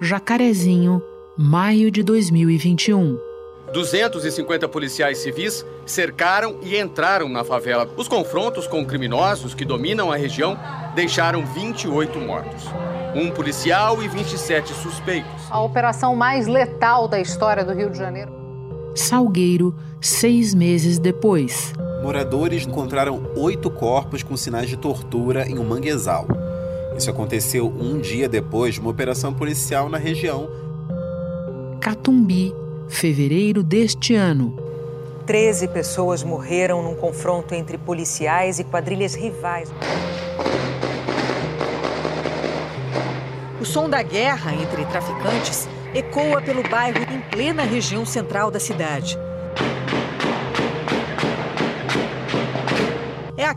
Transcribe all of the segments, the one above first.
Jacarezinho, maio de 2021. 250 policiais civis cercaram e entraram na favela. Os confrontos com criminosos que dominam a região deixaram 28 mortos. Um policial e 27 suspeitos. A operação mais letal da história do Rio de Janeiro. Salgueiro, seis meses depois. Moradores encontraram oito corpos com sinais de tortura em um manguezal. Isso aconteceu um dia depois de uma operação policial na região. Catumbi, fevereiro deste ano. Treze pessoas morreram num confronto entre policiais e quadrilhas rivais. O som da guerra entre traficantes ecoa pelo bairro em plena região central da cidade.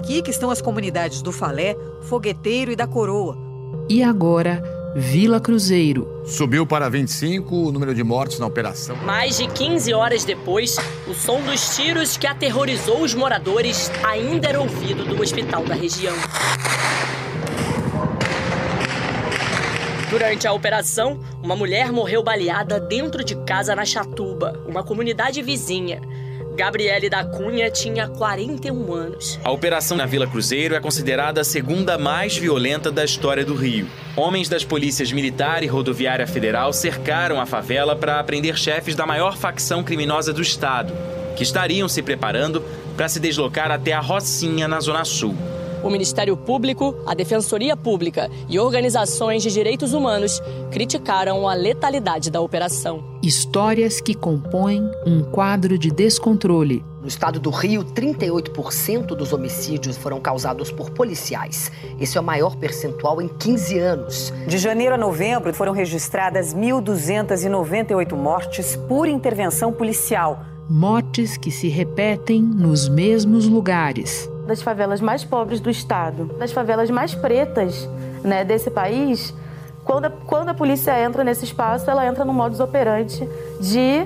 Aqui que estão as comunidades do Falé, Fogueteiro e da Coroa. E agora, Vila Cruzeiro. Subiu para 25 o número de mortos na operação. Mais de 15 horas depois, o som dos tiros que aterrorizou os moradores ainda era ouvido do hospital da região. Durante a operação, uma mulher morreu baleada dentro de casa na Chatuba, uma comunidade vizinha. Gabriele da Cunha tinha 41 anos. A operação na Vila Cruzeiro é considerada a segunda mais violenta da história do Rio. Homens das polícias militar e rodoviária federal cercaram a favela para prender chefes da maior facção criminosa do estado, que estariam se preparando para se deslocar até a Rocinha, na Zona Sul. O Ministério Público, a Defensoria Pública e organizações de direitos humanos criticaram a letalidade da operação. Histórias que compõem um quadro de descontrole. No estado do Rio, 38% dos homicídios foram causados por policiais. Esse é o maior percentual em 15 anos. De janeiro a novembro, foram registradas 1.298 mortes por intervenção policial. Mortes que se repetem nos mesmos lugares das favelas mais pobres do estado, das favelas mais pretas né, desse país, quando a, quando a polícia entra nesse espaço, ela entra no modus operandi de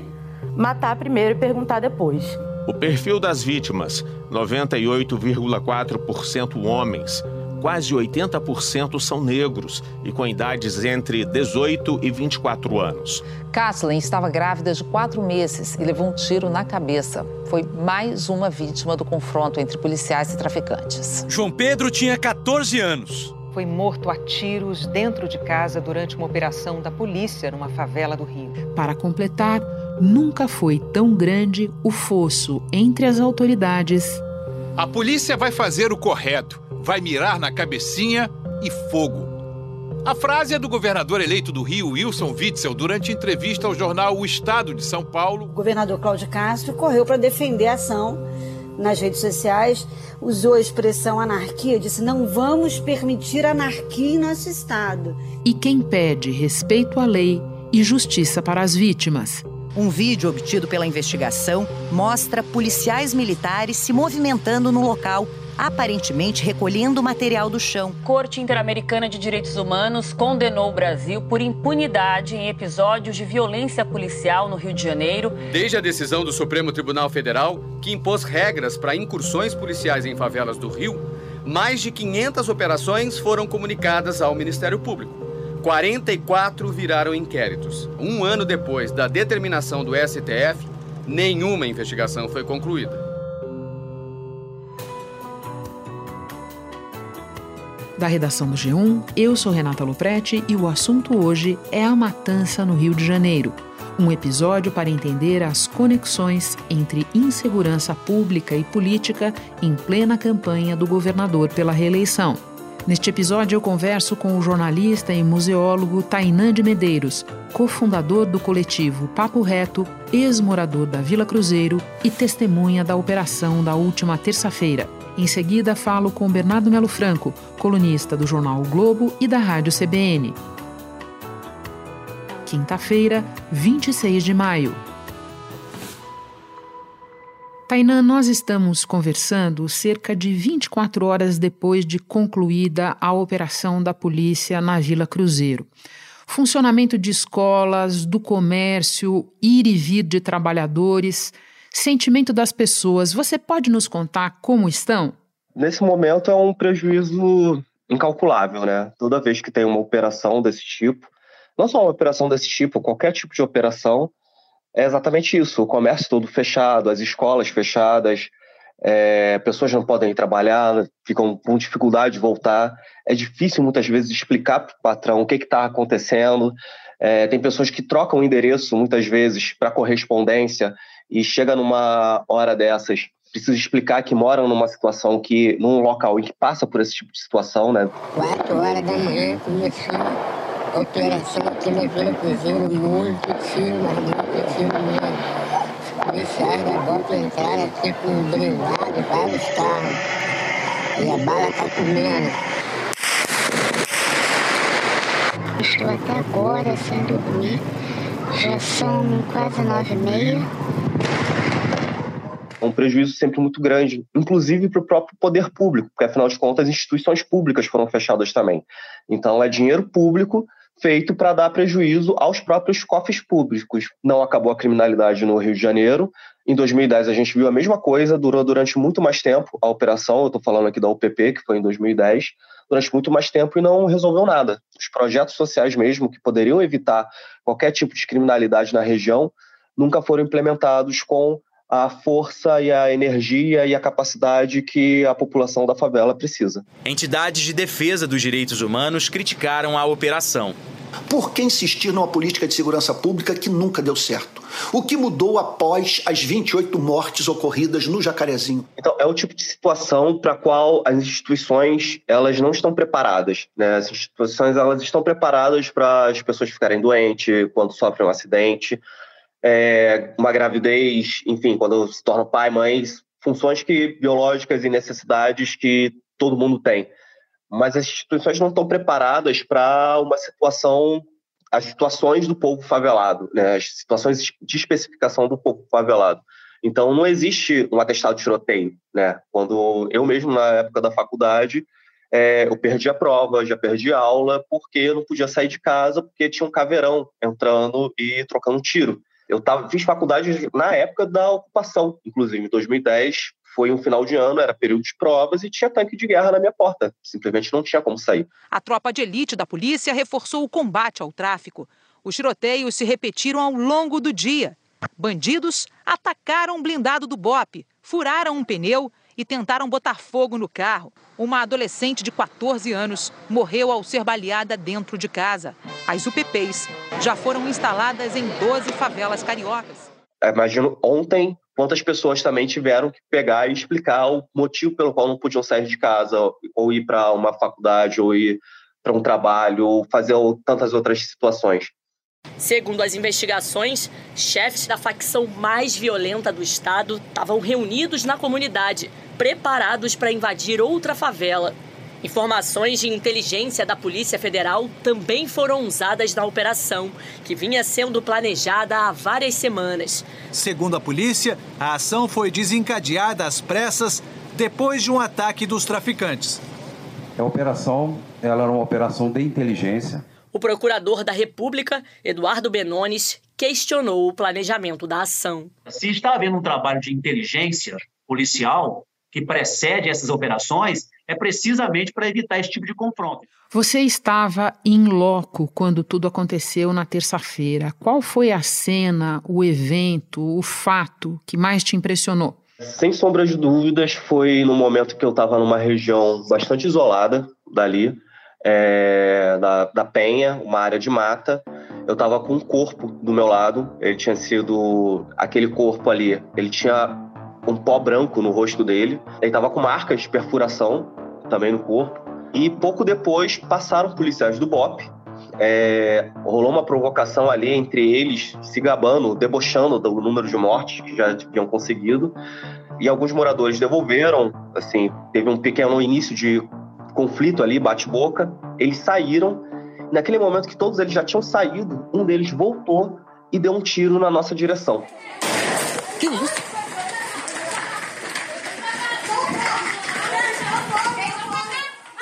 matar primeiro e perguntar depois. O perfil das vítimas: 98,4% homens, quase 80% são negros e com idades entre 18 e 24 anos. Kathleen estava grávida de quatro meses e levou um tiro na cabeça. Foi mais uma vítima do confronto entre policiais e traficantes. João Pedro tinha 14 anos. Foi morto a tiros dentro de casa durante uma operação da polícia numa favela do Rio. Para completar, nunca foi tão grande o fosso entre as autoridades. A polícia vai fazer o correto vai mirar na cabecinha e fogo. A frase é do governador eleito do Rio, Wilson Witzel, durante entrevista ao jornal O Estado de São Paulo. O governador Cláudio Castro correu para defender a ação nas redes sociais, usou a expressão anarquia, disse: não vamos permitir anarquia em nosso Estado. E quem pede respeito à lei e justiça para as vítimas. Um vídeo obtido pela investigação mostra policiais militares se movimentando no local aparentemente recolhendo material do chão. Corte Interamericana de Direitos Humanos condenou o Brasil por impunidade em episódios de violência policial no Rio de Janeiro. Desde a decisão do Supremo Tribunal Federal, que impôs regras para incursões policiais em favelas do Rio, mais de 500 operações foram comunicadas ao Ministério Público. 44 viraram inquéritos. Um ano depois da determinação do STF, nenhuma investigação foi concluída. Da redação do G1, eu sou Renata Luprete e o assunto hoje é a matança no Rio de Janeiro. Um episódio para entender as conexões entre insegurança pública e política em plena campanha do governador pela reeleição. Neste episódio, eu converso com o jornalista e museólogo Tainan de Medeiros, cofundador do coletivo Papo Reto, ex-morador da Vila Cruzeiro e testemunha da operação da última terça-feira. Em seguida, falo com Bernardo Melo Franco, colunista do jornal o Globo e da Rádio CBN. Quinta-feira, 26 de maio. Tainan, nós estamos conversando cerca de 24 horas depois de concluída a operação da polícia na Vila Cruzeiro. Funcionamento de escolas, do comércio, ir e vir de trabalhadores sentimento das pessoas. Você pode nos contar como estão? Nesse momento é um prejuízo incalculável, né? Toda vez que tem uma operação desse tipo, Não só uma operação desse tipo, qualquer tipo de operação, é exatamente isso: o comércio todo fechado, as escolas fechadas, é, pessoas não podem trabalhar, ficam com dificuldade de voltar. É difícil muitas vezes explicar para o patrão o que está acontecendo. É, tem pessoas que trocam o endereço muitas vezes para correspondência e chega numa hora dessas precisa explicar que moram numa situação que num local que passa por esse tipo de situação, né? Quatro horas da manhã começou a operação aqui Vila Cruzeiro, muito tiro, mas muito tiro mesmo. Policiais da BOP entraram aqui com blindado, vários carros. E a bala tá comendo. Estou até agora sem dormir. Já são quase nove e meia um prejuízo sempre muito grande, inclusive para o próprio poder público, porque afinal de contas instituições públicas foram fechadas também. Então é dinheiro público feito para dar prejuízo aos próprios cofres públicos. Não acabou a criminalidade no Rio de Janeiro. Em 2010 a gente viu a mesma coisa, durou durante muito mais tempo a operação, eu estou falando aqui da UPP, que foi em 2010, durante muito mais tempo e não resolveu nada. Os projetos sociais mesmo, que poderiam evitar qualquer tipo de criminalidade na região, nunca foram implementados com a força e a energia e a capacidade que a população da favela precisa. Entidades de defesa dos direitos humanos criticaram a operação. Por que insistir numa política de segurança pública que nunca deu certo? O que mudou após as 28 mortes ocorridas no Jacarezinho? Então, é o tipo de situação para a qual as instituições elas não estão preparadas. Né? As instituições elas estão preparadas para as pessoas ficarem doentes quando sofrem um acidente, é, uma gravidez, enfim, quando se torna pai, mãe, funções que, biológicas e necessidades que todo mundo tem. Mas as instituições não estão preparadas para uma situação, as situações do povo favelado, né? as situações de especificação do povo favelado. Então, não existe um atestado de tiroteio. Né? Quando eu mesmo, na época da faculdade, é, eu perdi a prova, já perdi a aula, porque eu não podia sair de casa, porque tinha um caveirão entrando e trocando tiro. Eu tava, fiz faculdade na época da ocupação, inclusive em 2010. Foi um final de ano, era período de provas e tinha tanque de guerra na minha porta. Simplesmente não tinha como sair. A tropa de elite da polícia reforçou o combate ao tráfico. Os tiroteios se repetiram ao longo do dia. Bandidos atacaram um blindado do BOP, furaram um pneu e tentaram botar fogo no carro. Uma adolescente de 14 anos morreu ao ser baleada dentro de casa. As UPPs já foram instaladas em 12 favelas cariocas. Imagino ontem quantas pessoas também tiveram que pegar e explicar o motivo pelo qual não podiam sair de casa, ou ir para uma faculdade, ou ir para um trabalho, ou fazer tantas outras situações. Segundo as investigações, chefes da facção mais violenta do estado estavam reunidos na comunidade, preparados para invadir outra favela. Informações de inteligência da Polícia Federal também foram usadas na operação, que vinha sendo planejada há várias semanas. Segundo a polícia, a ação foi desencadeada às pressas depois de um ataque dos traficantes. A operação ela era uma operação de inteligência o procurador da República, Eduardo Benones, questionou o planejamento da ação. Se está havendo um trabalho de inteligência policial que precede essas operações, é precisamente para evitar esse tipo de confronto. Você estava em loco quando tudo aconteceu na terça-feira. Qual foi a cena, o evento, o fato que mais te impressionou? Sem sombra de dúvidas, foi no momento que eu estava numa região bastante isolada dali, é, da, da Penha, uma área de mata. Eu estava com um corpo do meu lado. Ele tinha sido aquele corpo ali. Ele tinha um pó branco no rosto dele. Ele estava com marcas de perfuração também no corpo. E pouco depois passaram policiais do BOP. É, rolou uma provocação ali entre eles, se gabando, debochando do número de mortes que já tinham conseguido. E alguns moradores devolveram, assim, teve um pequeno início de conflito ali, bate-boca. Eles saíram. Naquele momento que todos eles já tinham saído, um deles voltou e deu um tiro na nossa direção. Que isso?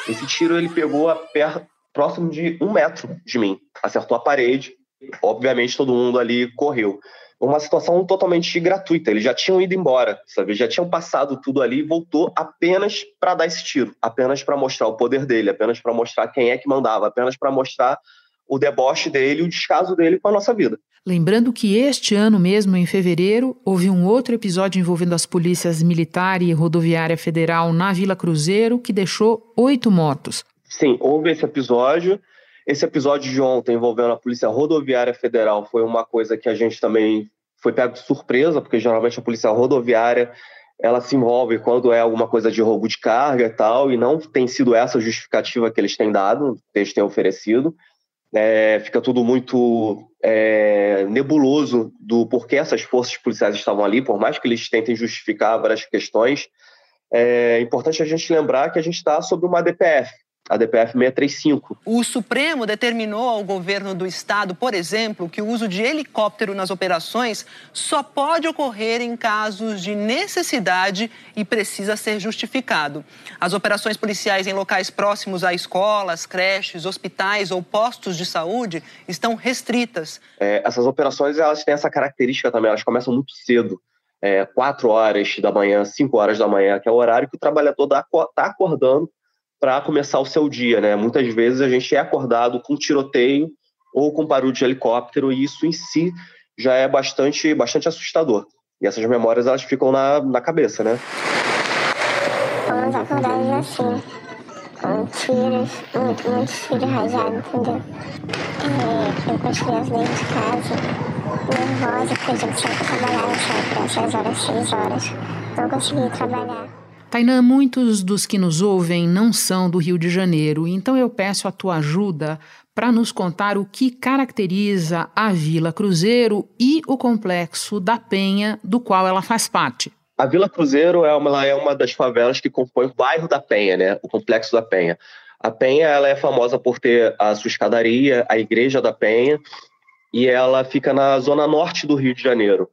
Esse tiro ele pegou a perto, próximo de um metro de mim, acertou a parede. Obviamente todo mundo ali correu uma situação totalmente gratuita. Eles já tinham ido embora, sabe? Já tinham passado tudo ali e voltou apenas para dar esse tiro, apenas para mostrar o poder dele, apenas para mostrar quem é que mandava, apenas para mostrar o deboche dele, o descaso dele com a nossa vida. Lembrando que este ano mesmo, em fevereiro, houve um outro episódio envolvendo as polícias militar e rodoviária federal na Vila Cruzeiro que deixou oito mortos. Sim, houve esse episódio. Esse episódio de ontem envolvendo a Polícia Rodoviária Federal foi uma coisa que a gente também foi pego de surpresa, porque geralmente a Polícia Rodoviária ela se envolve quando é alguma coisa de roubo de carga e tal, e não tem sido essa justificativa que eles têm dado, que eles têm oferecido. É, fica tudo muito é, nebuloso do porquê essas forças policiais estavam ali, por mais que eles tentem justificar várias questões. É importante a gente lembrar que a gente está sob uma DPF, a DPF 635. O Supremo determinou ao governo do estado, por exemplo, que o uso de helicóptero nas operações só pode ocorrer em casos de necessidade e precisa ser justificado. As operações policiais em locais próximos a escolas, creches, hospitais ou postos de saúde estão restritas. É, essas operações elas têm essa característica também, elas começam muito cedo. É, 4 horas da manhã, 5 horas da manhã, que é o horário que o trabalhador está acordando para começar o seu dia, né? Muitas vezes a gente é acordado com tiroteio ou com barulho de helicóptero e isso em si já é bastante, bastante assustador. E essas memórias elas ficam na, na cabeça, né? Fomos acordados assim, com tiros, rajado, entendeu? É, eu dentro de casa, nervosa, porque a gente às horas, horas. Não consegui trabalhar. Tainã, muitos dos que nos ouvem não são do Rio de Janeiro, então eu peço a tua ajuda para nos contar o que caracteriza a Vila Cruzeiro e o complexo da Penha, do qual ela faz parte. A Vila Cruzeiro é uma, é uma das favelas que compõe o bairro da Penha, né? o complexo da Penha. A Penha ela é famosa por ter a sua escadaria, a Igreja da Penha, e ela fica na zona norte do Rio de Janeiro.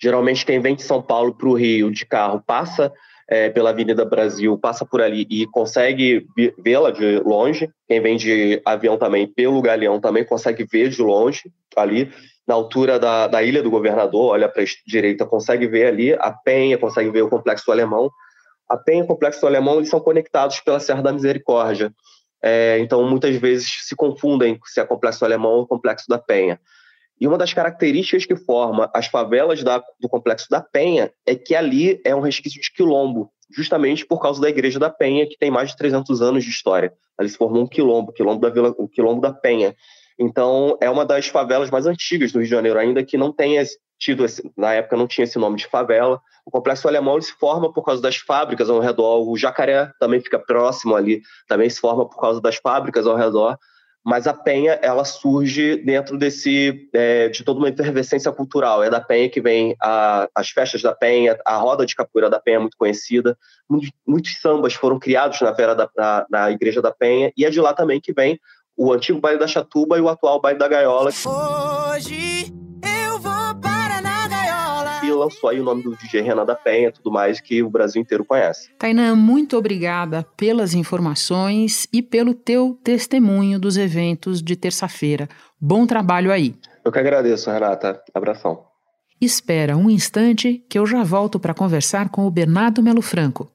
Geralmente, quem vem de São Paulo para o Rio de carro passa é, pela Avenida Brasil, passa por ali e consegue vê-la de longe. Quem vem de avião também, pelo Galeão, também consegue ver de longe, ali na altura da, da Ilha do Governador, olha para a direita, consegue ver ali a Penha, consegue ver o Complexo Alemão. A Penha e o Complexo Alemão eles são conectados pela Serra da Misericórdia. É, então, muitas vezes se confundem se é Complexo Alemão ou Complexo da Penha. E uma das características que forma as favelas da, do Complexo da Penha é que ali é um resquício de quilombo, justamente por causa da Igreja da Penha, que tem mais de 300 anos de história. Ali se formou um quilombo, quilombo da Vila, o quilombo da Penha. Então, é uma das favelas mais antigas do Rio de Janeiro, ainda que não tenha tido, esse, na época não tinha esse nome de favela. O Complexo Alemão se forma por causa das fábricas ao redor, o Jacaré também fica próximo ali, também se forma por causa das fábricas ao redor mas a Penha ela surge dentro desse é, de toda uma efervescência cultural. É da Penha que vem a, as festas da Penha, a roda de capoeira da Penha é muito conhecida. Muitos, muitos sambas foram criados na, Vera da, na, na, Igreja da Penha e é de lá também que vem o antigo baile da Chatuba e o atual baile da Gaiola. Hoje lançou aí o nome do DJ Renan da Penha, tudo mais que o Brasil inteiro conhece. Tainan, muito obrigada pelas informações e pelo teu testemunho dos eventos de terça-feira. Bom trabalho aí. Eu que agradeço, Renata. Abração. Espera um instante que eu já volto para conversar com o Bernardo Melo Franco.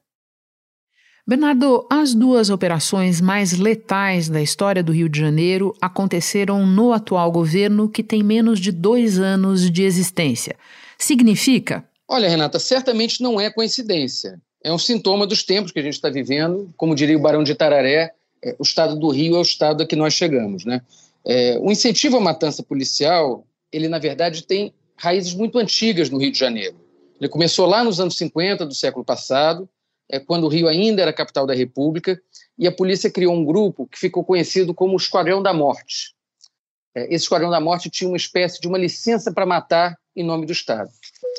Bernardo, as duas operações mais letais da história do Rio de Janeiro aconteceram no atual governo, que tem menos de dois anos de existência. Significa? Olha, Renata, certamente não é coincidência. É um sintoma dos tempos que a gente está vivendo. Como diria o Barão de Tararé, é, o estado do Rio é o estado a que nós chegamos. Né? É, o incentivo à matança policial, ele, na verdade, tem raízes muito antigas no Rio de Janeiro. Ele começou lá nos anos 50 do século passado, é, quando o Rio ainda era capital da República, e a polícia criou um grupo que ficou conhecido como o Esquadrão da Morte. É, esse Esquadrão da Morte tinha uma espécie de uma licença para matar em nome do Estado.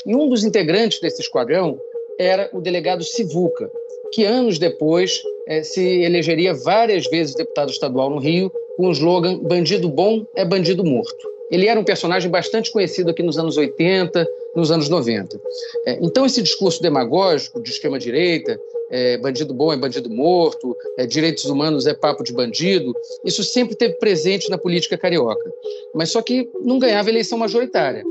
E um dos integrantes desse esquadrão era o delegado Sivuca, que anos depois é, se elegeria várias vezes deputado estadual no Rio com o slogan Bandido bom é bandido morto. Ele era um personagem bastante conhecido aqui nos anos 80, nos anos 90. É, então, esse discurso demagógico de extrema-direita, é, bandido bom é bandido morto, é, direitos humanos é papo de bandido, isso sempre teve presente na política carioca. Mas só que não ganhava eleição majoritária.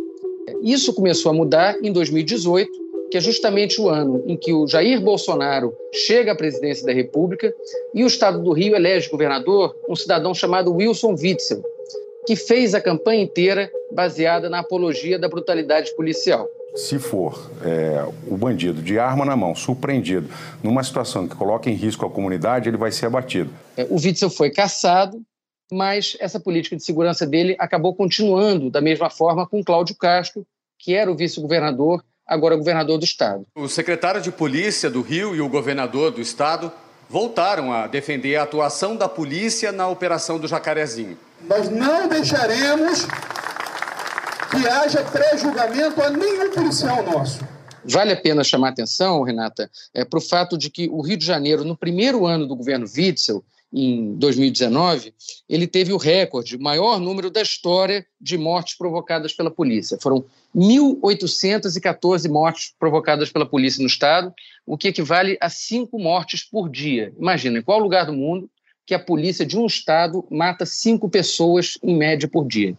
Isso começou a mudar em 2018, que é justamente o ano em que o Jair Bolsonaro chega à presidência da República e o Estado do Rio elege governador um cidadão chamado Wilson Witzel. que fez a campanha inteira baseada na apologia da brutalidade policial. Se for é, o bandido de arma na mão, surpreendido, numa situação que coloca em risco a comunidade, ele vai ser abatido. É, o Witzel foi caçado, mas essa política de segurança dele acabou continuando da mesma forma com Cláudio Castro, que era o vice-governador, agora governador do estado. O secretário de Polícia do Rio e o governador do estado voltaram a defender a atuação da polícia na operação do Jacarezinho. Nós não deixaremos que haja pré-julgamento a nenhum policial nosso. Vale a pena chamar atenção, Renata, é, para o fato de que o Rio de Janeiro, no primeiro ano do governo Witzel, em 2019, ele teve o recorde, maior número da história de mortes provocadas pela polícia. Foram 1.814 mortes provocadas pela polícia no estado, o que equivale a cinco mortes por dia. Imagina, em qual lugar do mundo que a polícia de um estado mata cinco pessoas em média por dia?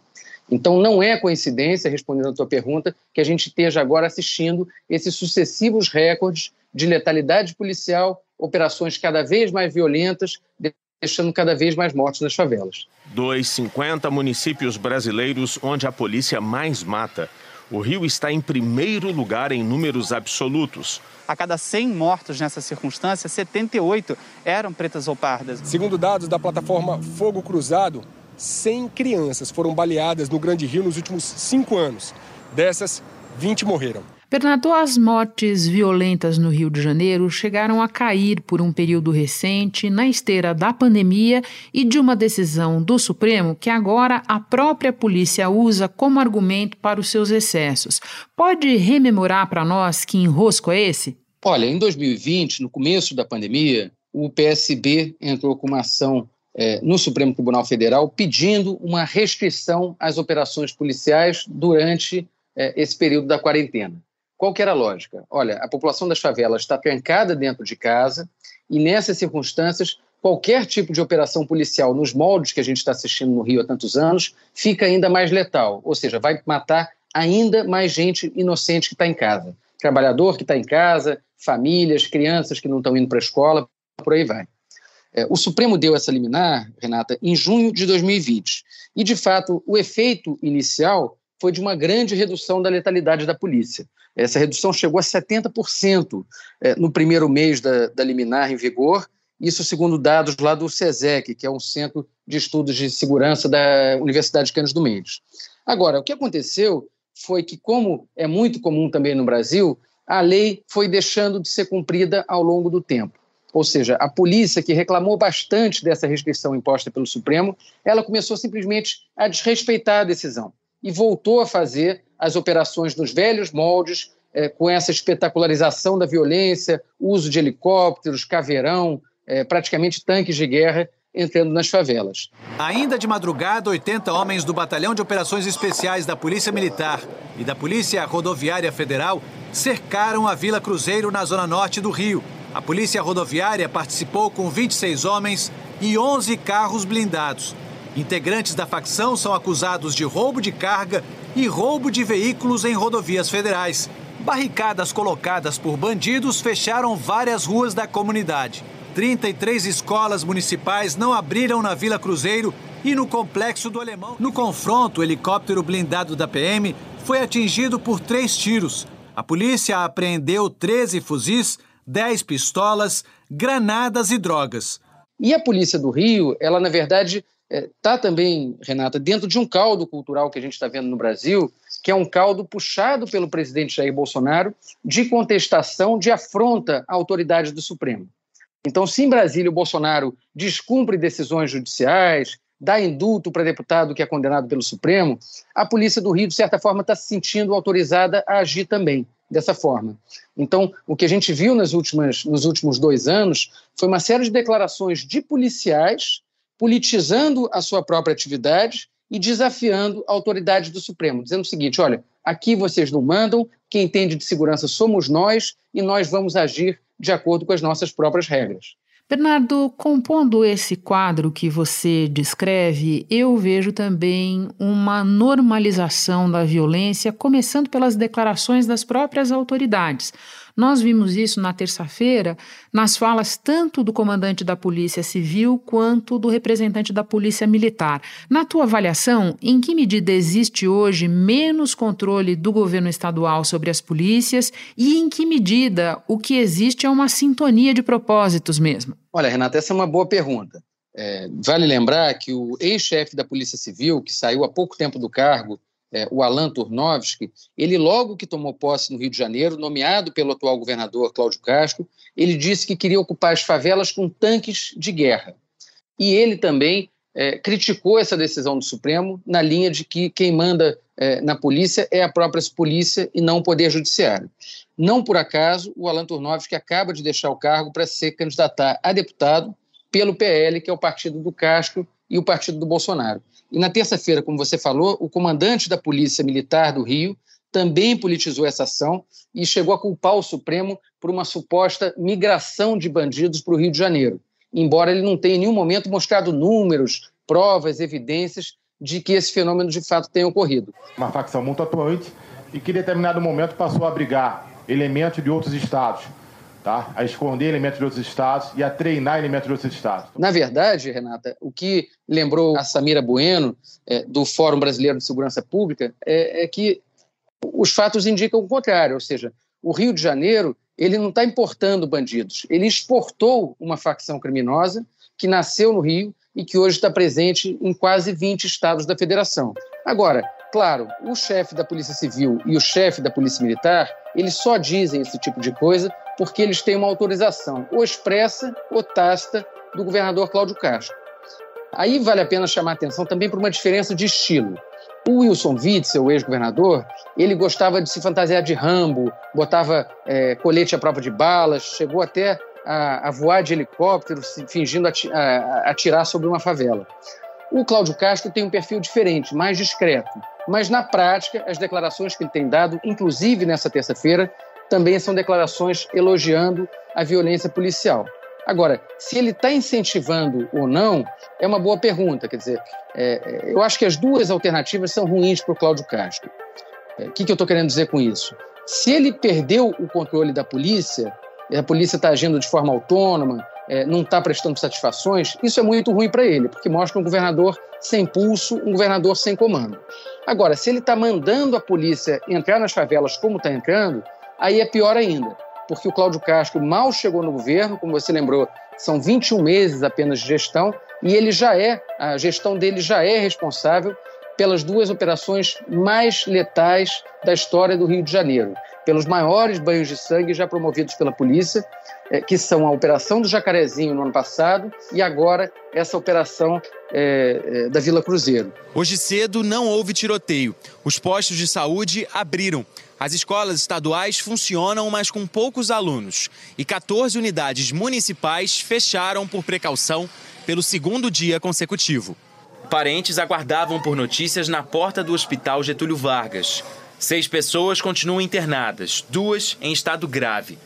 Então, não é coincidência, respondendo à tua pergunta, que a gente esteja agora assistindo esses sucessivos recordes de letalidade policial, operações cada vez mais violentas, deixando cada vez mais mortos nas favelas. Dos 50 municípios brasileiros onde a polícia mais mata, o Rio está em primeiro lugar em números absolutos. A cada 100 mortos nessa circunstância, 78 eram pretas ou pardas. Segundo dados da plataforma Fogo Cruzado, 100 crianças foram baleadas no Grande Rio nos últimos cinco anos. Dessas, 20 morreram. Bernardo, as mortes violentas no Rio de Janeiro chegaram a cair por um período recente na esteira da pandemia e de uma decisão do Supremo que agora a própria polícia usa como argumento para os seus excessos. Pode rememorar para nós que enrosco é esse? Olha, em 2020, no começo da pandemia, o PSB entrou com uma ação é, no Supremo Tribunal Federal pedindo uma restrição às operações policiais durante é, esse período da quarentena. Qual que era a lógica? Olha, a população das favelas está trancada dentro de casa e nessas circunstâncias qualquer tipo de operação policial nos moldes que a gente está assistindo no Rio há tantos anos fica ainda mais letal, ou seja, vai matar ainda mais gente inocente que está em casa, trabalhador que está em casa, famílias, crianças que não estão indo para a escola, por aí vai. É, o Supremo deu essa liminar, Renata, em junho de 2020 e de fato o efeito inicial foi de uma grande redução da letalidade da polícia. Essa redução chegou a 70% é, no primeiro mês da, da liminar em vigor, isso segundo dados lá do SESEC, que é um centro de estudos de segurança da Universidade de Canos do Mendes. Agora, o que aconteceu foi que, como é muito comum também no Brasil, a lei foi deixando de ser cumprida ao longo do tempo. Ou seja, a polícia, que reclamou bastante dessa restrição imposta pelo Supremo, ela começou simplesmente a desrespeitar a decisão e voltou a fazer as operações nos velhos moldes, é, com essa espetacularização da violência, uso de helicópteros, caveirão, é, praticamente tanques de guerra entrando nas favelas. Ainda de madrugada, 80 homens do Batalhão de Operações Especiais da Polícia Militar e da Polícia Rodoviária Federal cercaram a Vila Cruzeiro na zona norte do Rio. A Polícia Rodoviária participou com 26 homens e 11 carros blindados. Integrantes da facção são acusados de roubo de carga e roubo de veículos em rodovias federais. Barricadas colocadas por bandidos fecharam várias ruas da comunidade. 33 escolas municipais não abriram na Vila Cruzeiro e no complexo do Alemão. No confronto, o helicóptero blindado da PM foi atingido por três tiros. A polícia apreendeu 13 fuzis, 10 pistolas, granadas e drogas. E a polícia do Rio, ela na verdade está é, também, Renata, dentro de um caldo cultural que a gente está vendo no Brasil, que é um caldo puxado pelo presidente Jair Bolsonaro de contestação, de afronta à autoridade do Supremo. Então, se em Brasília o Bolsonaro descumpre decisões judiciais, dá indulto para deputado que é condenado pelo Supremo, a polícia do Rio, de certa forma, está se sentindo autorizada a agir também dessa forma. Então, o que a gente viu nas últimas, nos últimos dois anos foi uma série de declarações de policiais politizando a sua própria atividade e desafiando a autoridade do Supremo, dizendo o seguinte: olha, aqui vocês não mandam, quem entende de segurança somos nós e nós vamos agir de acordo com as nossas próprias regras. Bernardo, compondo esse quadro que você descreve, eu vejo também uma normalização da violência, começando pelas declarações das próprias autoridades. Nós vimos isso na terça-feira nas falas tanto do comandante da Polícia Civil quanto do representante da Polícia Militar. Na tua avaliação, em que medida existe hoje menos controle do governo estadual sobre as polícias e em que medida o que existe é uma sintonia de propósitos mesmo? Olha, Renata, essa é uma boa pergunta. É, vale lembrar que o ex-chefe da Polícia Civil, que saiu há pouco tempo do cargo, é, o Alan Turnovski, ele logo que tomou posse no Rio de Janeiro, nomeado pelo atual governador Cláudio Castro, ele disse que queria ocupar as favelas com tanques de guerra. E ele também é, criticou essa decisão do Supremo na linha de que quem manda é, na polícia é a própria polícia e não o Poder Judiciário. Não por acaso, o Alan Turnovski acaba de deixar o cargo para se candidatar a deputado pelo PL, que é o partido do Castro e o partido do Bolsonaro. E na terça-feira, como você falou, o comandante da Polícia Militar do Rio também politizou essa ação e chegou a culpar o Supremo por uma suposta migração de bandidos para o Rio de Janeiro, embora ele não tenha em nenhum momento mostrado números, provas, evidências de que esse fenômeno de fato tenha ocorrido. Uma facção muito atuante e que em determinado momento passou a abrigar elementos de outros estados, tá? a esconder elementos de outros estados e a treinar elementos de outros estados. Na verdade, Renata, o que lembrou a Samira Bueno, é, do Fórum Brasileiro de Segurança Pública, é, é, que os fatos indicam o contrário, ou seja, o Rio de Janeiro ele não está importando bandidos, ele exportou uma facção criminosa que nasceu no Rio e que hoje está presente em quase 20 estados da federação. Agora, claro, o chefe da Polícia Civil e o chefe da Polícia Militar, eles só dizem esse tipo de coisa porque eles têm uma autorização ou expressa ou tácita do governador Cláudio Castro. Aí vale a pena chamar atenção também para uma diferença de estilo. O Wilson Witzel, o ex-governador, ele gostava de se fantasiar de Rambo, botava é, colete à prova de balas, chegou até a, a voar de helicóptero, fingindo atirar sobre uma favela. O Cláudio Castro tem um perfil diferente, mais discreto. Mas, na prática, as declarações que ele tem dado, inclusive nessa terça-feira, também são declarações elogiando a violência policial. Agora, se ele está incentivando ou não, é uma boa pergunta. Quer dizer, é, é eu acho que as duas alternativas são ruins para o Cláudio Castro. É, o que, que eu estou querendo dizer com isso? Se ele perdeu o controle da polícia, a polícia está agindo de forma autônoma, é, não está prestando satisfações, isso é muito ruim para ele, porque mostra um governador sem pulso, um governador sem comando. Agora, se ele está mandando a polícia entrar nas favelas como está entrando, aí é pior ainda, porque o Cláudio Castro mal chegou no governo, como você lembrou, são 21 meses apenas de gestão, e ele já é, a gestão dele já é responsável pelas duas operações mais letais da história do Rio de Janeiro, pelos maiores banhos de sangue já promovidos pela polícia, é, que são a Operação do Jacarezinho no ano passado e agora essa operação é, é, da Vila Cruzeiro. Hoje cedo não houve tiroteio. Os postos de saúde abriram. As escolas estaduais funcionam, mas com poucos alunos. E 14 unidades municipais fecharam por precaução pelo segundo dia consecutivo. Parentes aguardavam por notícias na porta do Hospital Getúlio Vargas. Seis pessoas continuam internadas, duas em estado grave.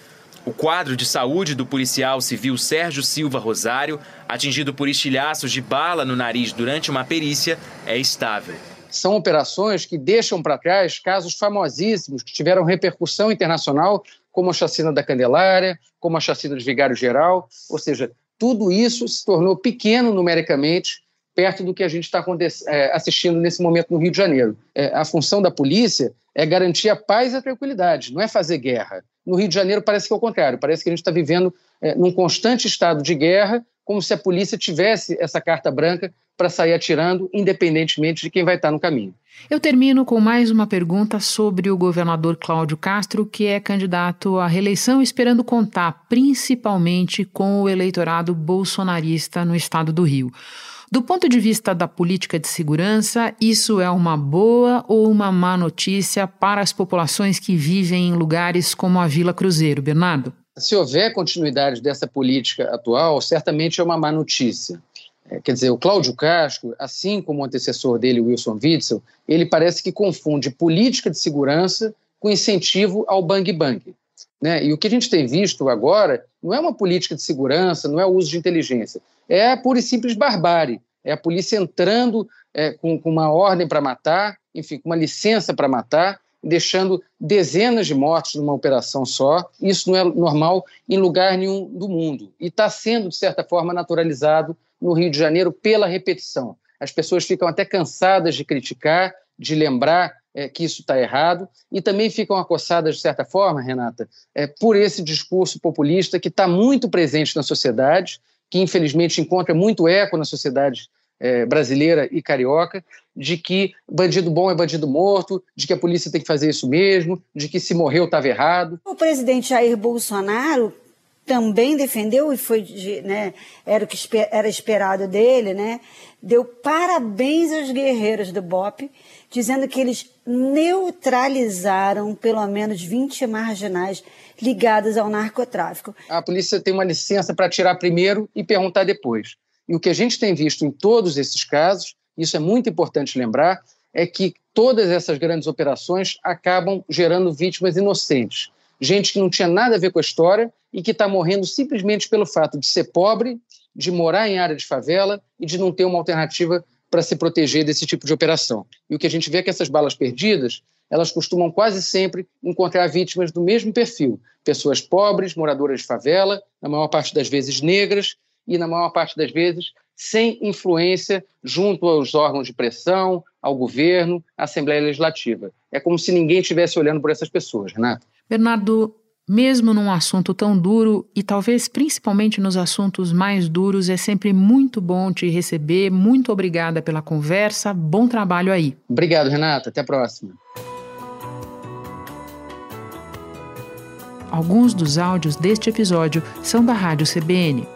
O quadro de saúde do policial civil Sérgio Silva Rosário, atingido por estilhaços de bala no nariz durante uma perícia, é estável são operações que deixam para trás casos famosíssimos que tiveram repercussão internacional, como a chacina da Candelária, como a chacina de Vigário Geral, ou seja, tudo isso se tornou pequeno numericamente perto do que a gente está é, assistindo nesse momento no Rio de Janeiro. É, a função da polícia é garantir a paz e a tranquilidade, não é fazer guerra. No Rio de Janeiro parece que é o contrário, parece que a gente está vivendo é, num constante estado de guerra, como se a polícia tivesse essa carta branca para sair atirando, independentemente de quem vai estar no caminho. Eu termino com mais uma pergunta sobre o governador Cláudio Castro, que é candidato à reeleição, esperando contar principalmente com o eleitorado bolsonarista no estado do Rio. Do ponto de vista da política de segurança, isso é uma boa ou uma má notícia para as populações que vivem em lugares como a Vila Cruzeiro, Bernardo? Se houver continuidade dessa política atual, certamente é uma má notícia. É, quer dizer, o Cláudio Castro, assim como o antecessor dele, Wilson Witzel, ele parece que confunde política de segurança com incentivo ao bang-bang. Né? E o que a gente tem visto agora não é uma política de segurança, não é o uso de inteligência, é a pura e simples barbárie. É a polícia entrando é, com, com uma ordem para matar, enfim, com uma licença para matar, deixando dezenas de mortos numa operação só. Isso não é normal em lugar nenhum do mundo. E está sendo, de certa forma, naturalizado no Rio de Janeiro pela repetição. As pessoas ficam até cansadas de criticar, de lembrar é, que isso está errado, e também ficam acossadas, de certa forma, Renata, é, por esse discurso populista que está muito presente na sociedade, que infelizmente encontra muito eco na sociedade é, brasileira e carioca, de que bandido bom é bandido morto, de que a polícia tem que fazer isso mesmo, de que se morreu estava errado. O presidente Jair Bolsonaro também defendeu e foi né, era o que era esperado dele, né? Deu parabéns aos guerreiros do BOP, dizendo que eles neutralizaram pelo menos 20 marginais ligados ao narcotráfico. A polícia tem uma licença para atirar primeiro e perguntar depois. E o que a gente tem visto em todos esses casos, isso é muito importante lembrar, é que todas essas grandes operações acabam gerando vítimas inocentes. Gente que não tinha nada a ver com a história e que está morrendo simplesmente pelo fato de ser pobre, de morar em área de favela e de não ter uma alternativa para se proteger desse tipo de operação. E o que a gente vê é que essas balas perdidas, elas costumam quase sempre encontrar vítimas do mesmo perfil, pessoas pobres, moradoras de favela, na maior parte das vezes negras e na maior parte das vezes sem influência junto aos órgãos de pressão, ao governo, à Assembleia Legislativa. É como se ninguém estivesse olhando por essas pessoas, Renato. Bernardo, mesmo num assunto tão duro e talvez principalmente nos assuntos mais duros, é sempre muito bom te receber. Muito obrigada pela conversa. Bom trabalho aí. Obrigado, Renata. Até a próxima. Alguns dos áudios deste episódio são da Rádio CBN.